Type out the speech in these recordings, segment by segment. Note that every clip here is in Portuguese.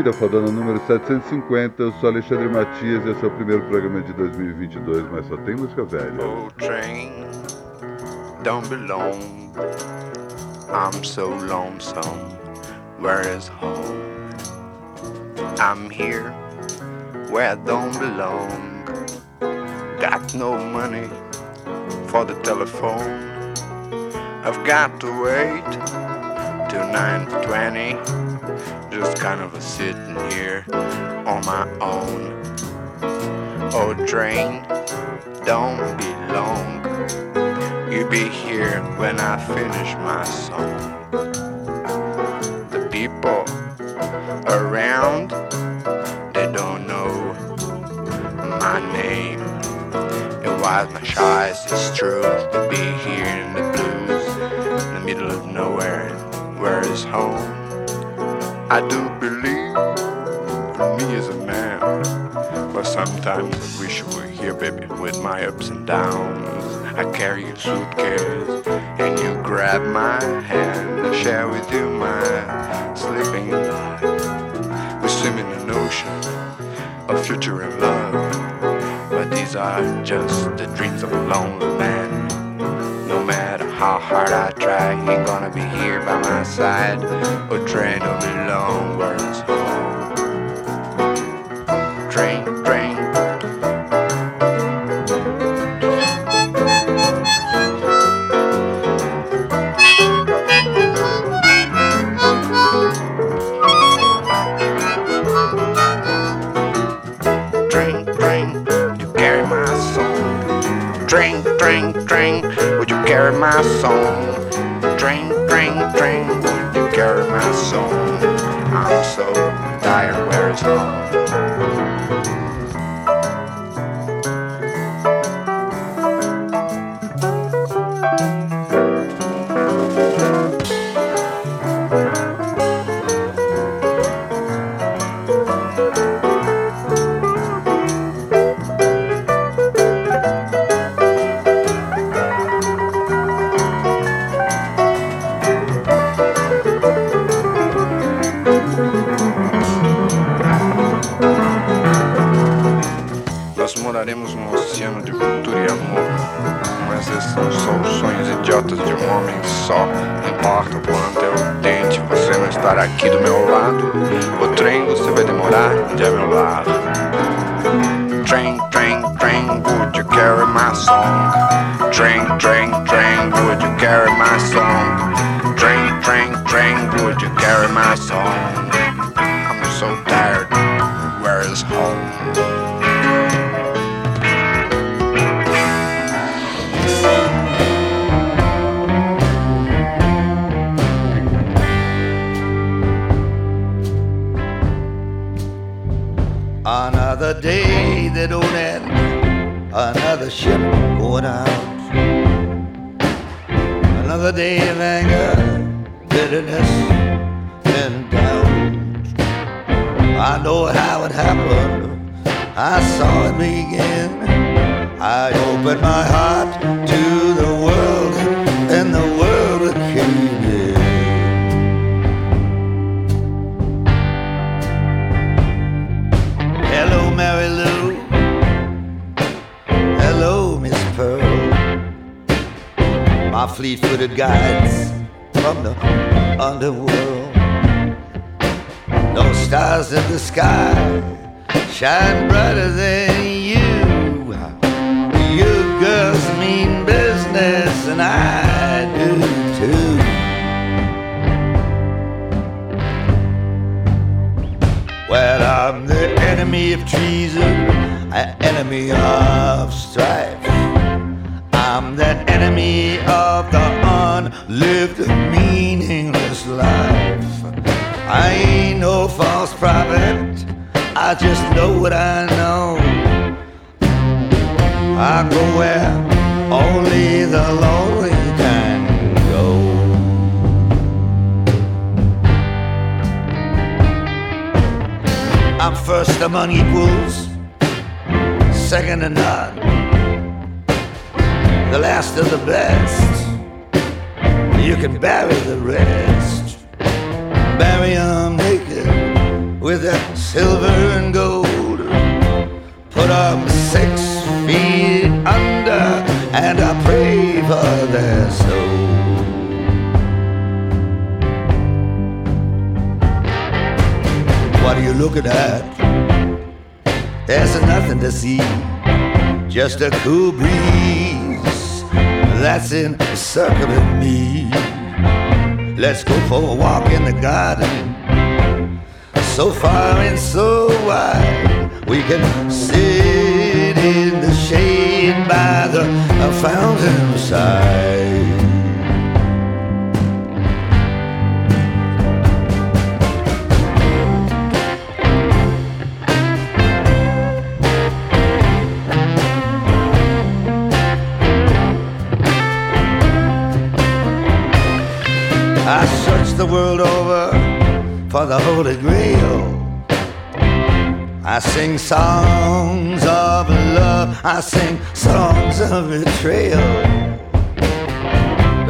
Família Fodona número 750. Eu sou Alexandre Matias e esse é o primeiro programa de 2022, mas só tem música velha. Oh, train, don't. I'm so lonesome. Where is home? I'm here where I don't belong. Got no money for the telephone. I've got to wait till 9:20 just kind of a sitting here on my own. Oh, train, don't be long. You'll be here when I finish my song. The people around, they don't know my name. And why my choice is true to be here in the blues, in the middle of nowhere. Where is home? I do believe me as a man. But sometimes I wish you were here, baby, with my ups and downs. I carry a suitcase and you grab my hand. I share with you my sleeping life. We swim in an ocean of future and love. But these are just the dreams of a lonely hard I try, ain't gonna be here by my side. Or train be long where my song? Drink, train, train, would you carry my song? I'm so tired, where is home?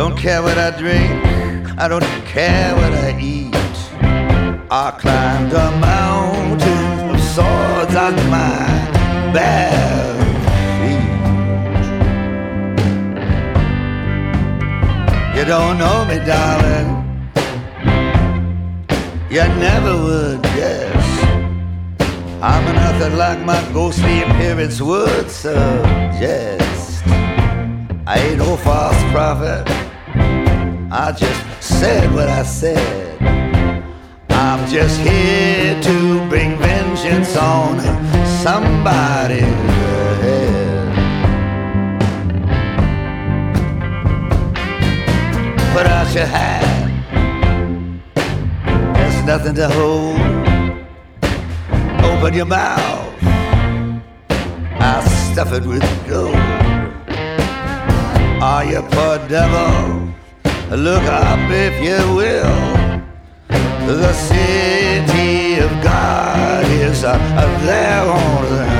Don't care what I drink, I don't care what I eat. I climbed a mountain of swords on my bare feet. You don't know me, darling. You never would guess. I'm nothing like my ghostly appearance would suggest. I ain't no false prophet. I just said what I said. I'm just here to bring vengeance on somebody's head. put out your hand. There's nothing to hold. Open your mouth. I'll stuff it with gold. Are you poor devil? Look up if you will. The city of God is uh, there on the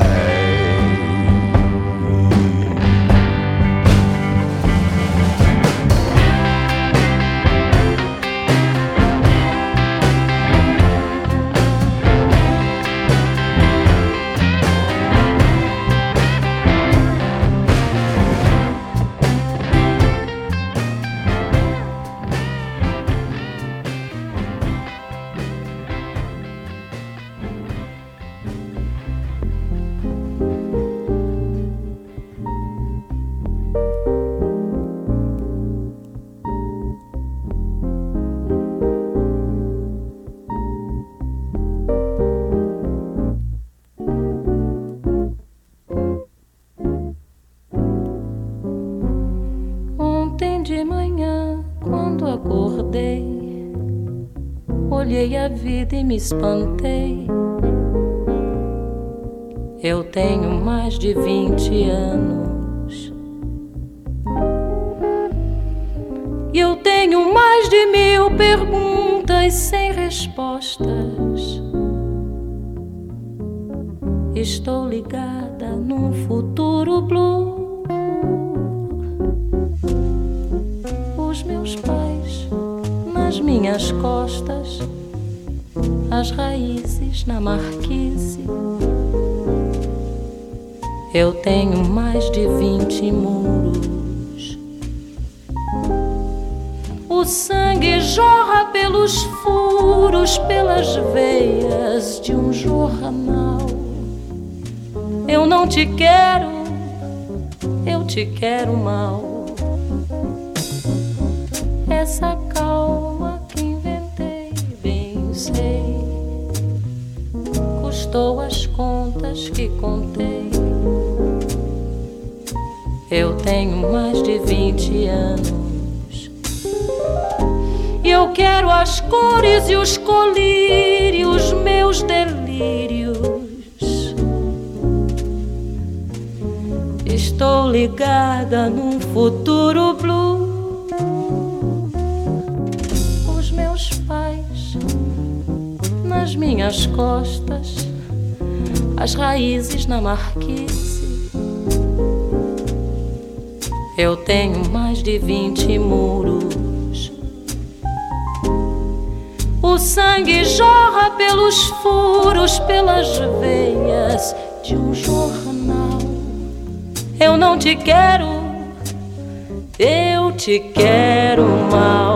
Me espantei. Eu tenho mais de vinte anos. Eu não te quero, eu te quero mal. Essa calma que inventei, bem sei, custou as contas que contei. Eu tenho mais de vinte anos. E eu quero as cores e os colírios, meus delírios. Ligada num futuro blue. Os meus pais nas minhas costas, as raízes na marquise eu tenho mais de vinte muros. O sangue jorra pelos furos, pelas veias de um jornal. Não te quero, eu te quero mal.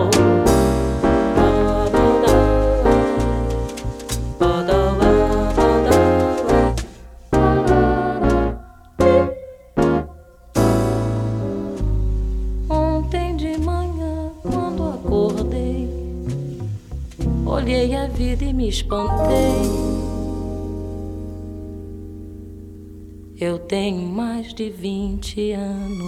Vinte anos.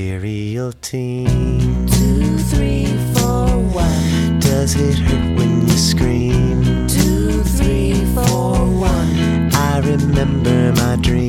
Serial team. Two, three, four, one. Does it hurt when you scream? Two, three, four, one. I remember my dream.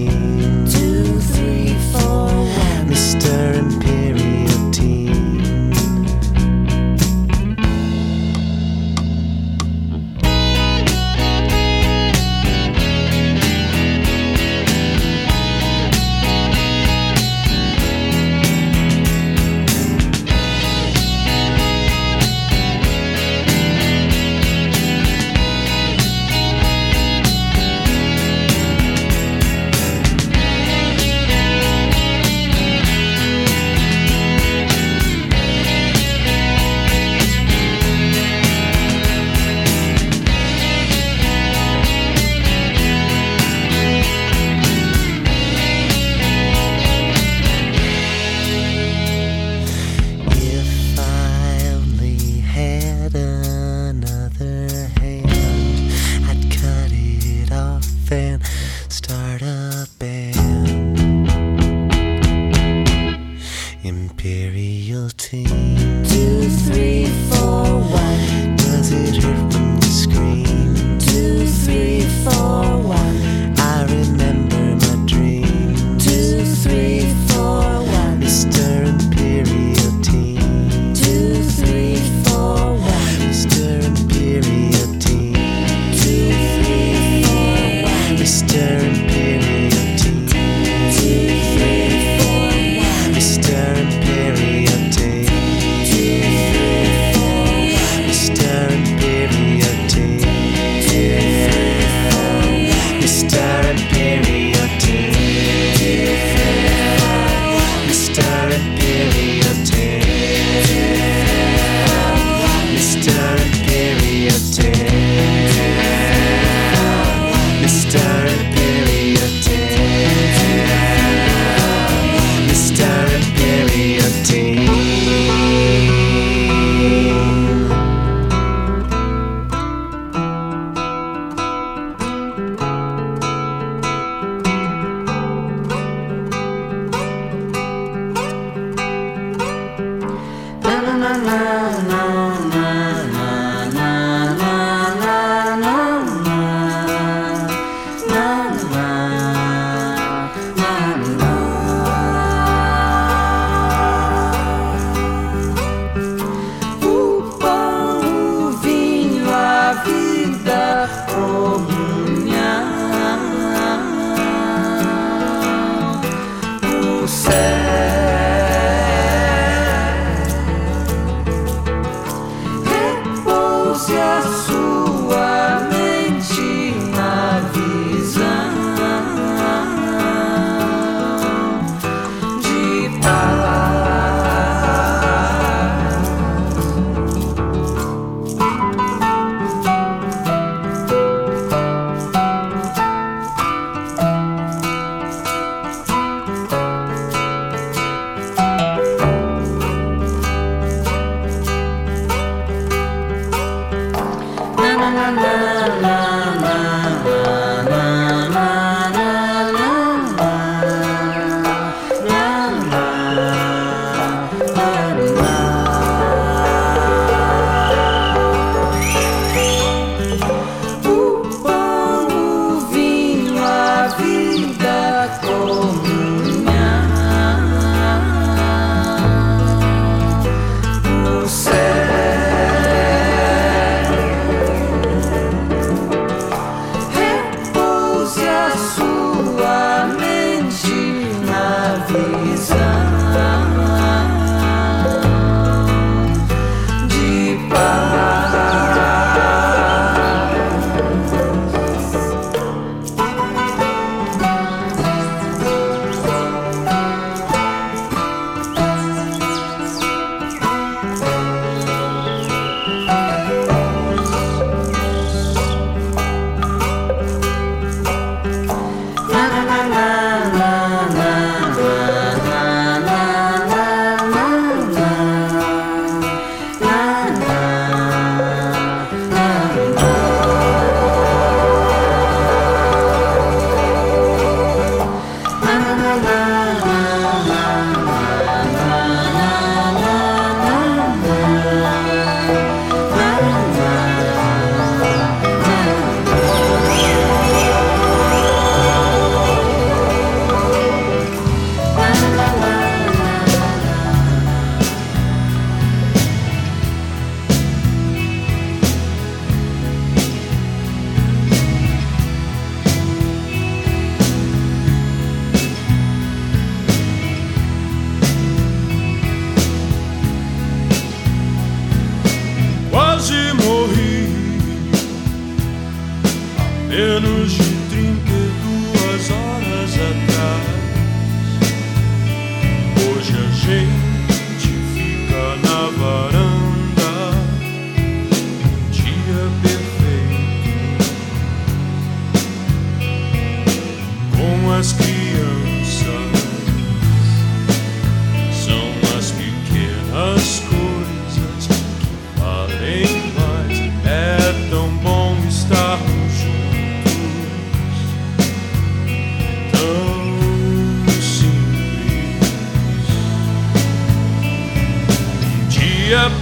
up.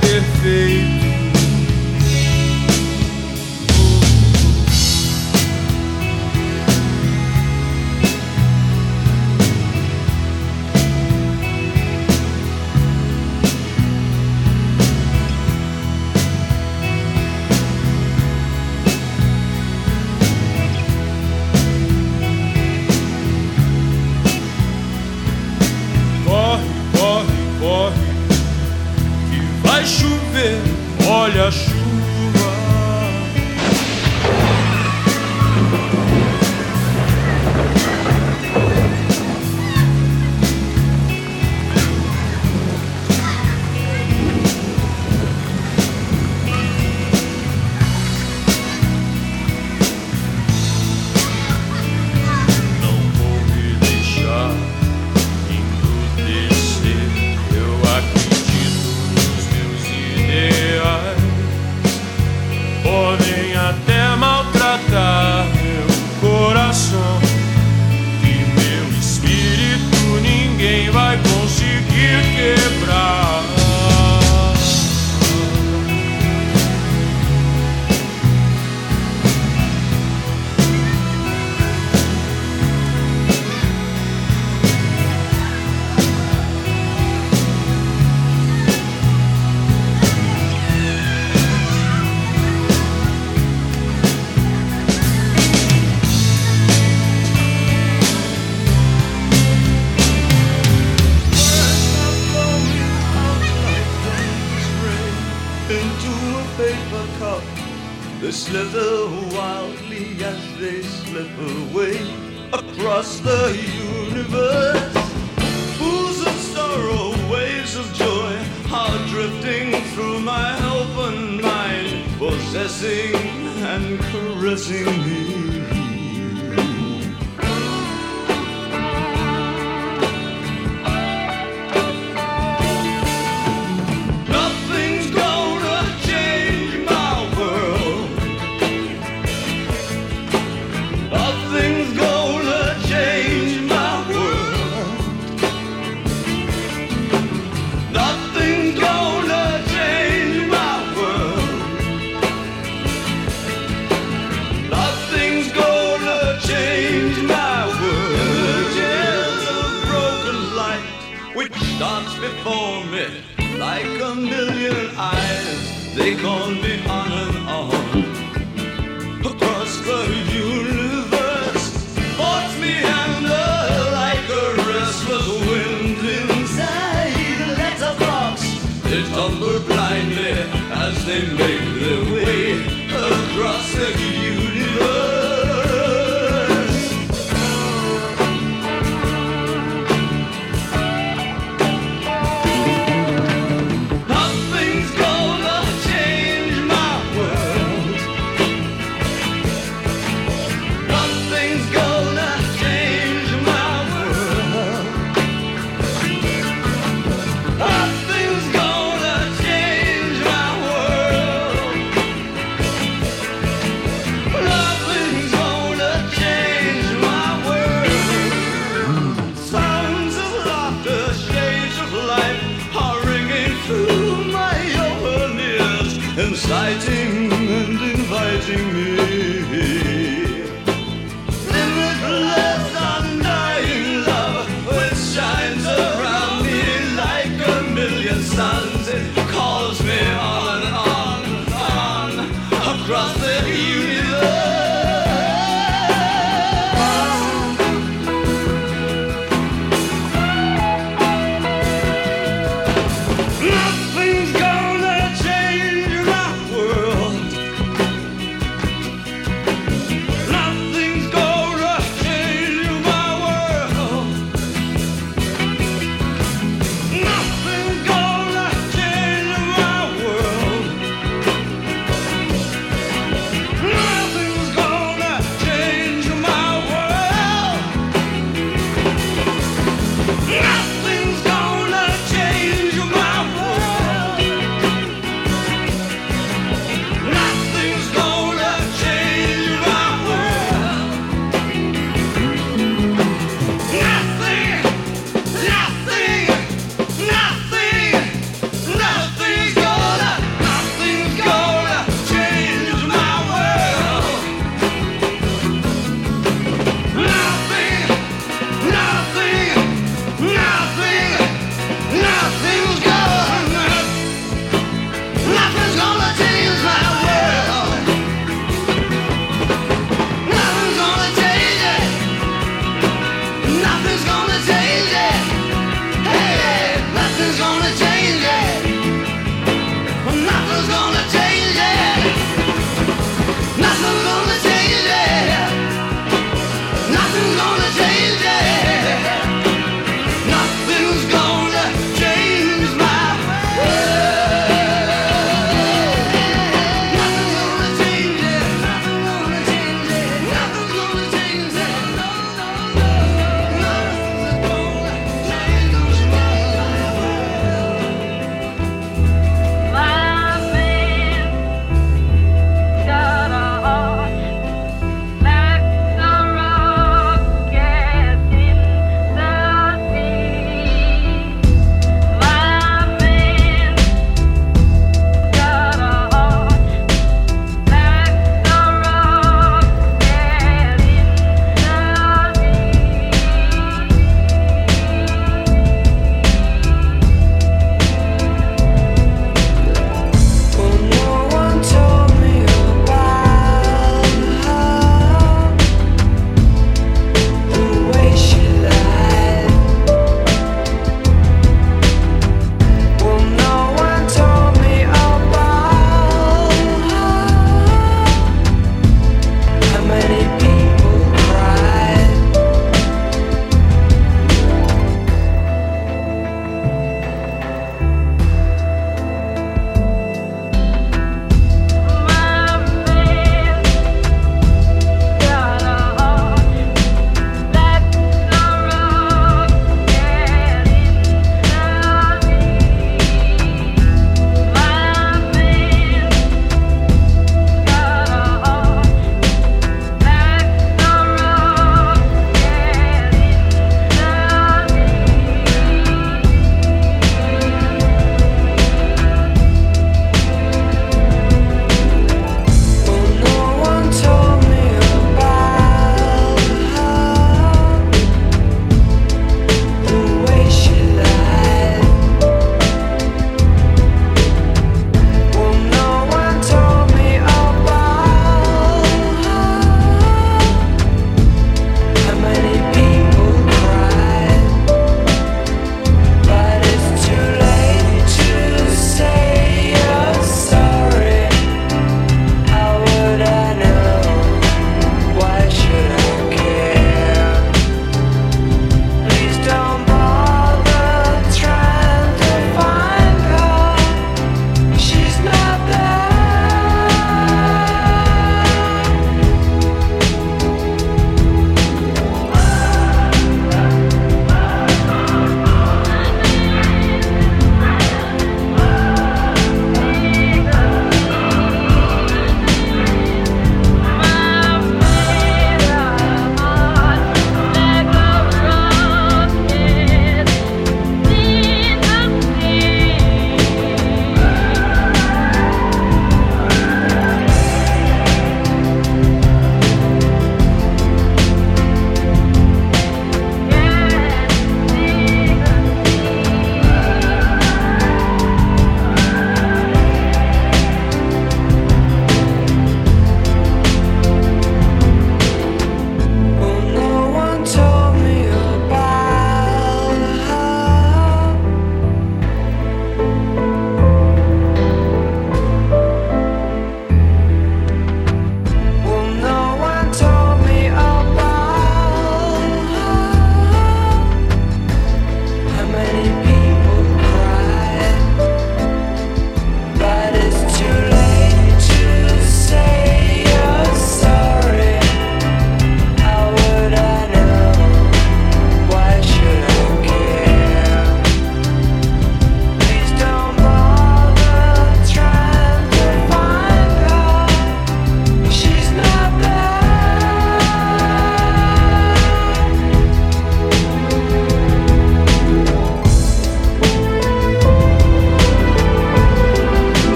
Possessing and caressing me.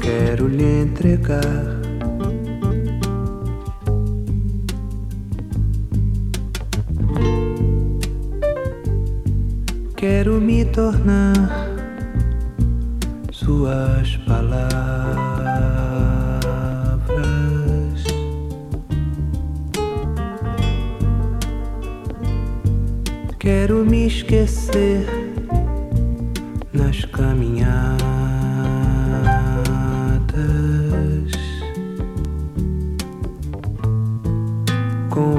quero lhe entregar. Quero me tornar suas palavras. Quero me esquecer nas caminhadas.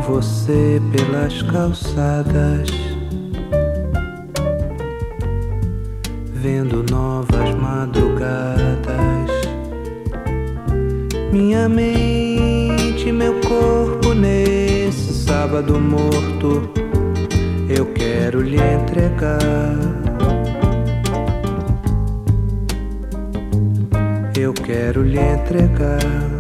você pelas calçadas, vendo novas madrugadas. Minha mente, meu corpo nesse sábado morto, eu quero lhe entregar. Eu quero lhe entregar.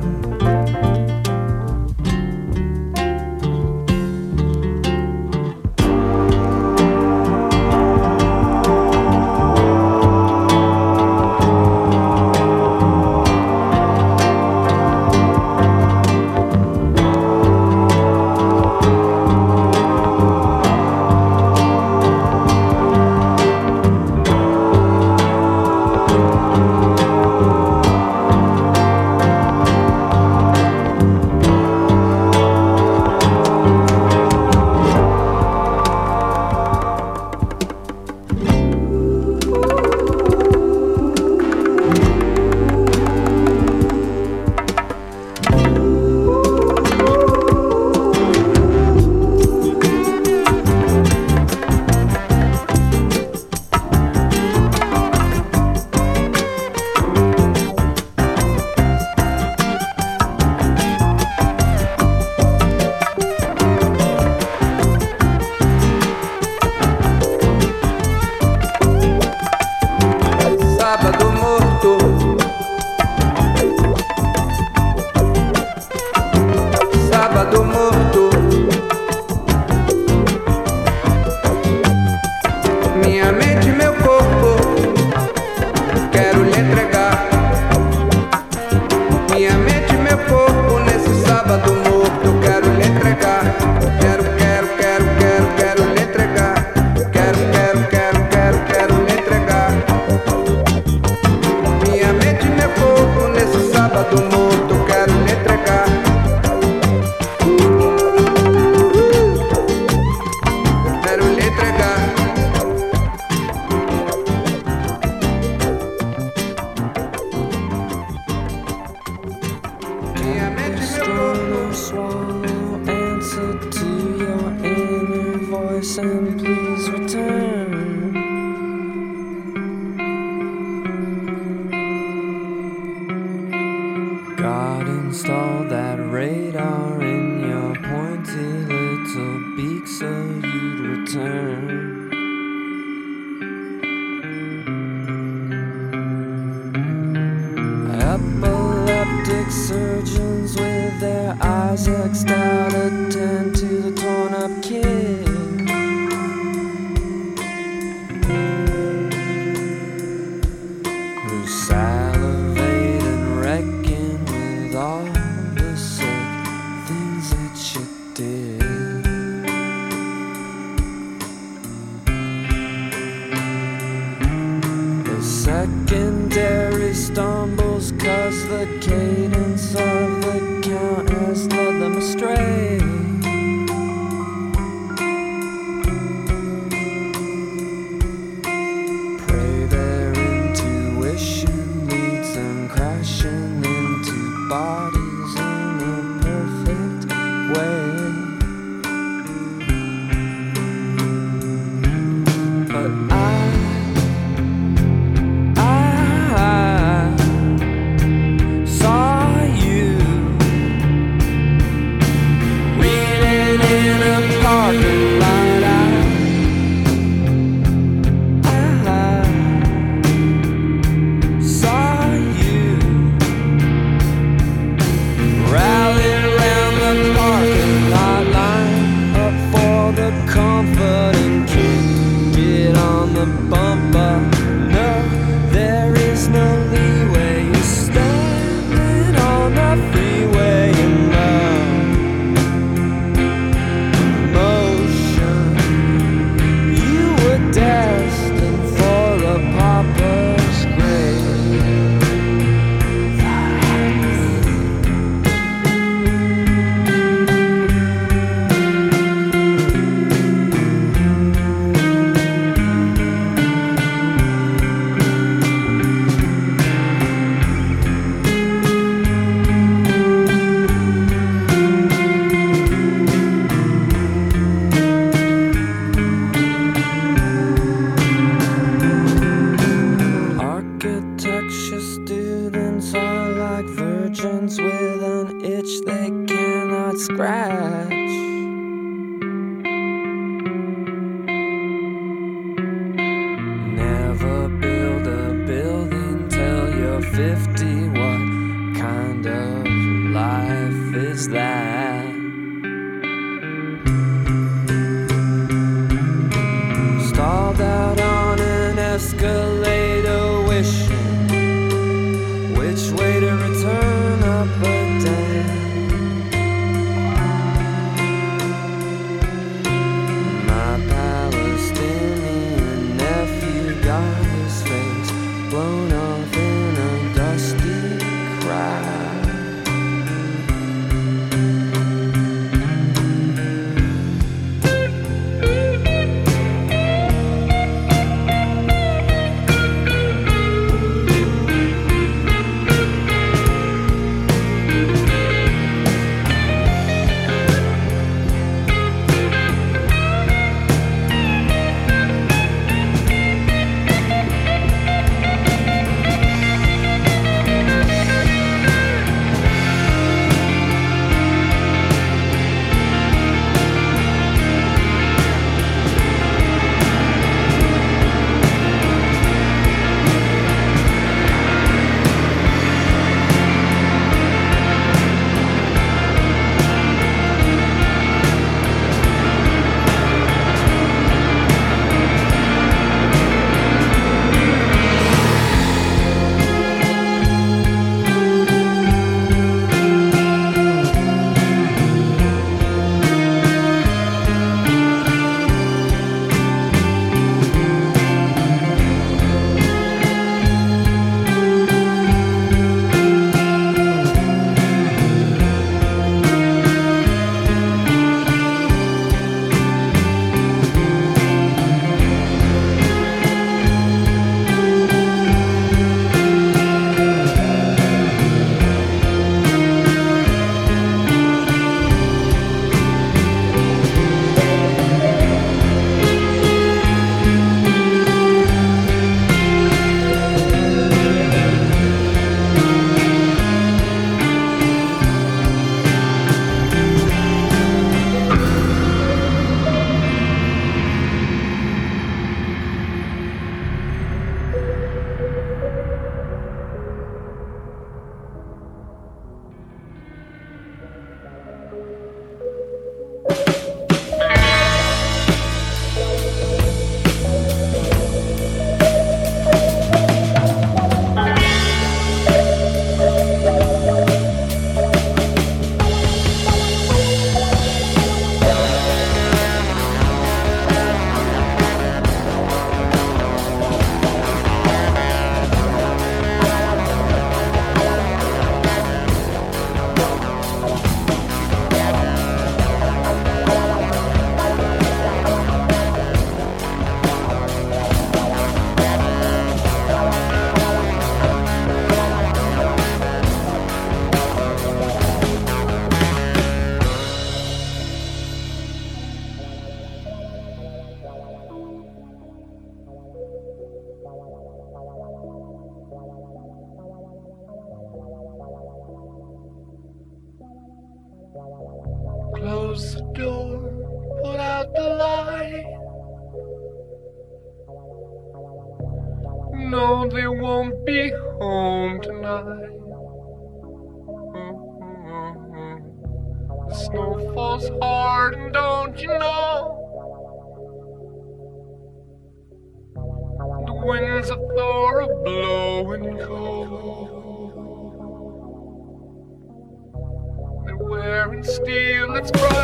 Let's grow.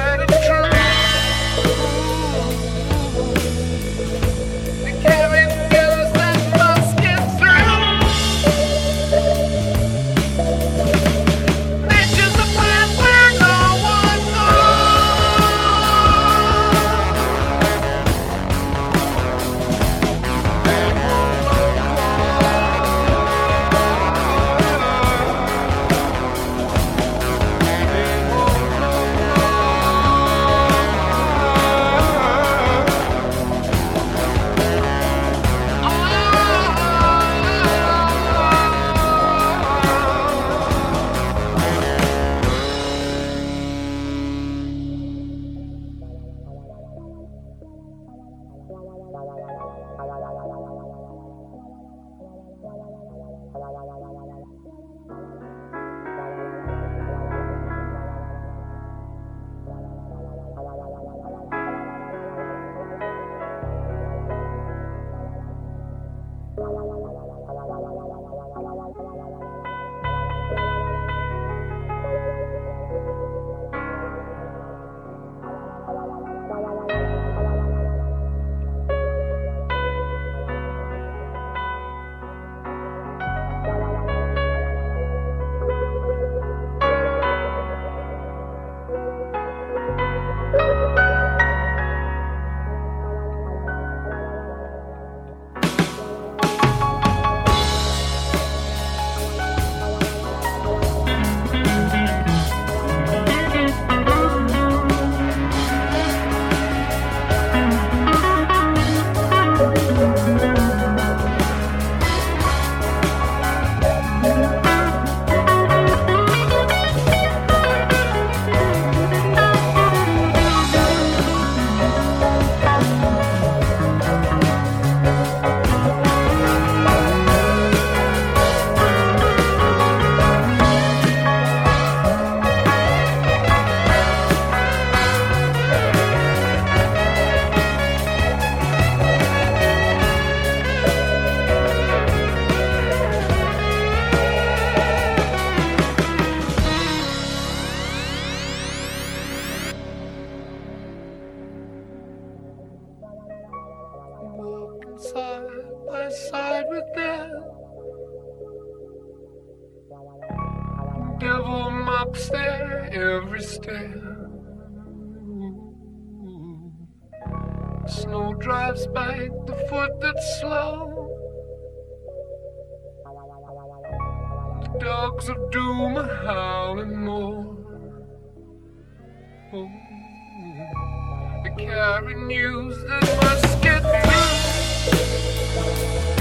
drives by the foot that's slow. The dogs of doom are howling more. Oh, they carry news that must get through.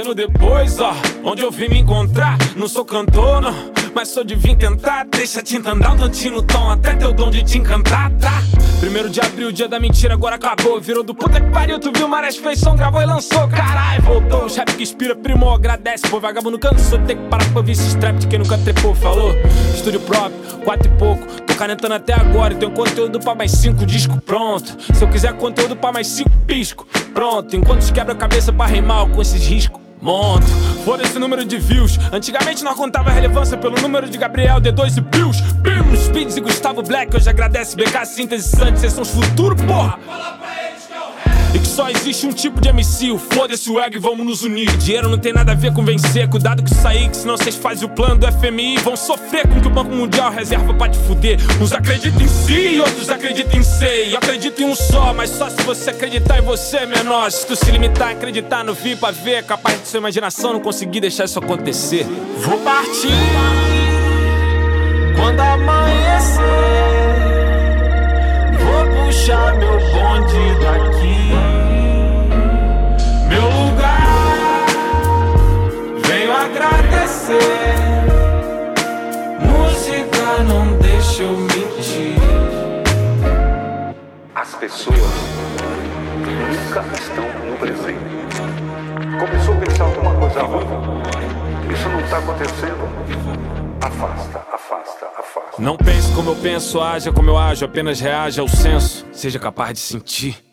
Andar 15 anos depois, ó. Onde eu vim me encontrar, não sou cantor, não. Mas sou de vir tentar, deixa a tinta andar um tantinho no tom Até teu dom de te encantar, tá? Primeiro de abril, dia da mentira, agora acabou. Virou do puta que pariu, tu viu, Marés fez som, gravou e lançou. Caralho, voltou, rap que inspira, primou, agradece. Pô, vagabundo cansou, tem que parar pra ouvir esse strap de quem nunca trepou, falou. Estúdio próprio, quatro e pouco. Tô canetando até agora e tenho conteúdo pra mais cinco discos, pronto. Se eu quiser conteúdo pra mais cinco pisco, pronto. Enquanto os quebra a cabeça pra rimar com esses riscos Monto, foda esse número de views. Antigamente nós contava relevância pelo número de Gabriel, D2 e Pius. Bim, Speeds e Gustavo Black. Hoje agradece BK, Síntese Santos, vocês são os futuros, porra. E que só existe um tipo de MC, o foda-se o ego e vamos nos unir. Dinheiro não tem nada a ver com vencer, cuidado isso aí, que senão vocês fazem o plano do FMI. Vão sofrer com que o Banco Mundial reserva pra te fuder. Uns acreditam em si outros acreditam em. Eu acredito em um só, mas só se você acreditar em você, menor. Se tu se limitar a acreditar no vir pra ver, capaz de sua imaginação não conseguir deixar isso acontecer. Vou partir quando amanhecer. Vou puxar meu bonde daqui. Música não deixa eu mentir. As pessoas nunca estão no presente. Começou a pensar alguma coisa ruim. Isso não está acontecendo. Afasta, afasta, afasta. Não pense como eu penso, haja como eu ajo, apenas reaja ao senso. Seja capaz de sentir.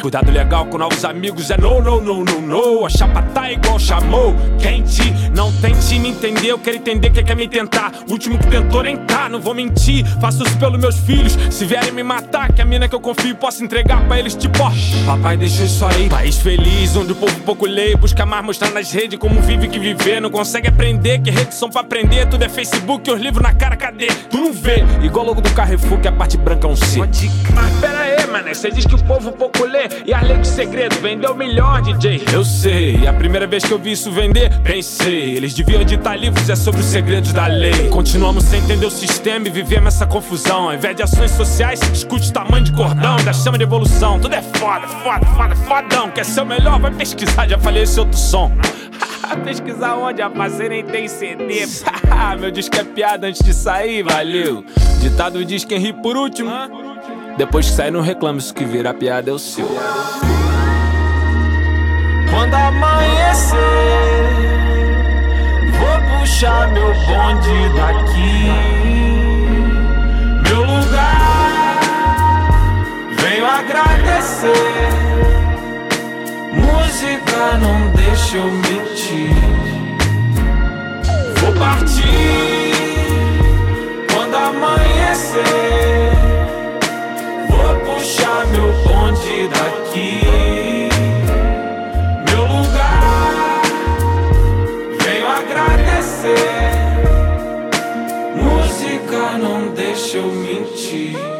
Cuidado legal com novos amigos é no, no, no, no, no. A chapa tá igual chamou, quente. Não tente me entender, eu quero entender quem quer me tentar. O último que tentou nem tá, não vou mentir. Faço isso pelos meus filhos. Se vierem me matar, que a mina que eu confio posso entregar pra eles, tipo, ó. Papai deixou isso aí. País feliz, onde o povo pouco lê. Busca mais mostrar nas redes como vive que viver. Não consegue aprender, que redes são pra aprender. Tudo é Facebook, os livros na cara, cadê? Tu não vê. Igual logo do Carrefour, que a parte branca é um C. Mas pera aí, mané, cê diz que o povo pouco lê e leis de segredo vendeu melhor, DJ. Eu sei, a primeira vez que eu vi isso vender, pensei, eles deviam editar livros, é sobre os segredos da lei. Continuamos sem entender o sistema e vivemos essa confusão. Ao invés de ações sociais, se discute o tamanho de cordão, da chama de evolução. Tudo é foda, foda, foda, fodão. Quer ser o melhor? Vai pesquisar, já falei esse outro som. Pesquisar onde a parceira nem tem CD. Meu disco é piada antes de sair, valeu. Ditado diz quem ri por último. Depois que sai, não reclama, isso que vira piada é o seu. Quando amanhecer, vou puxar meu bonde daqui. Meu lugar, venho agradecer. Música não deixa eu mentir. Vou partir quando amanhecer. Puxar meu bonde daqui. Meu lugar, venho agradecer. Música não deixa eu mentir.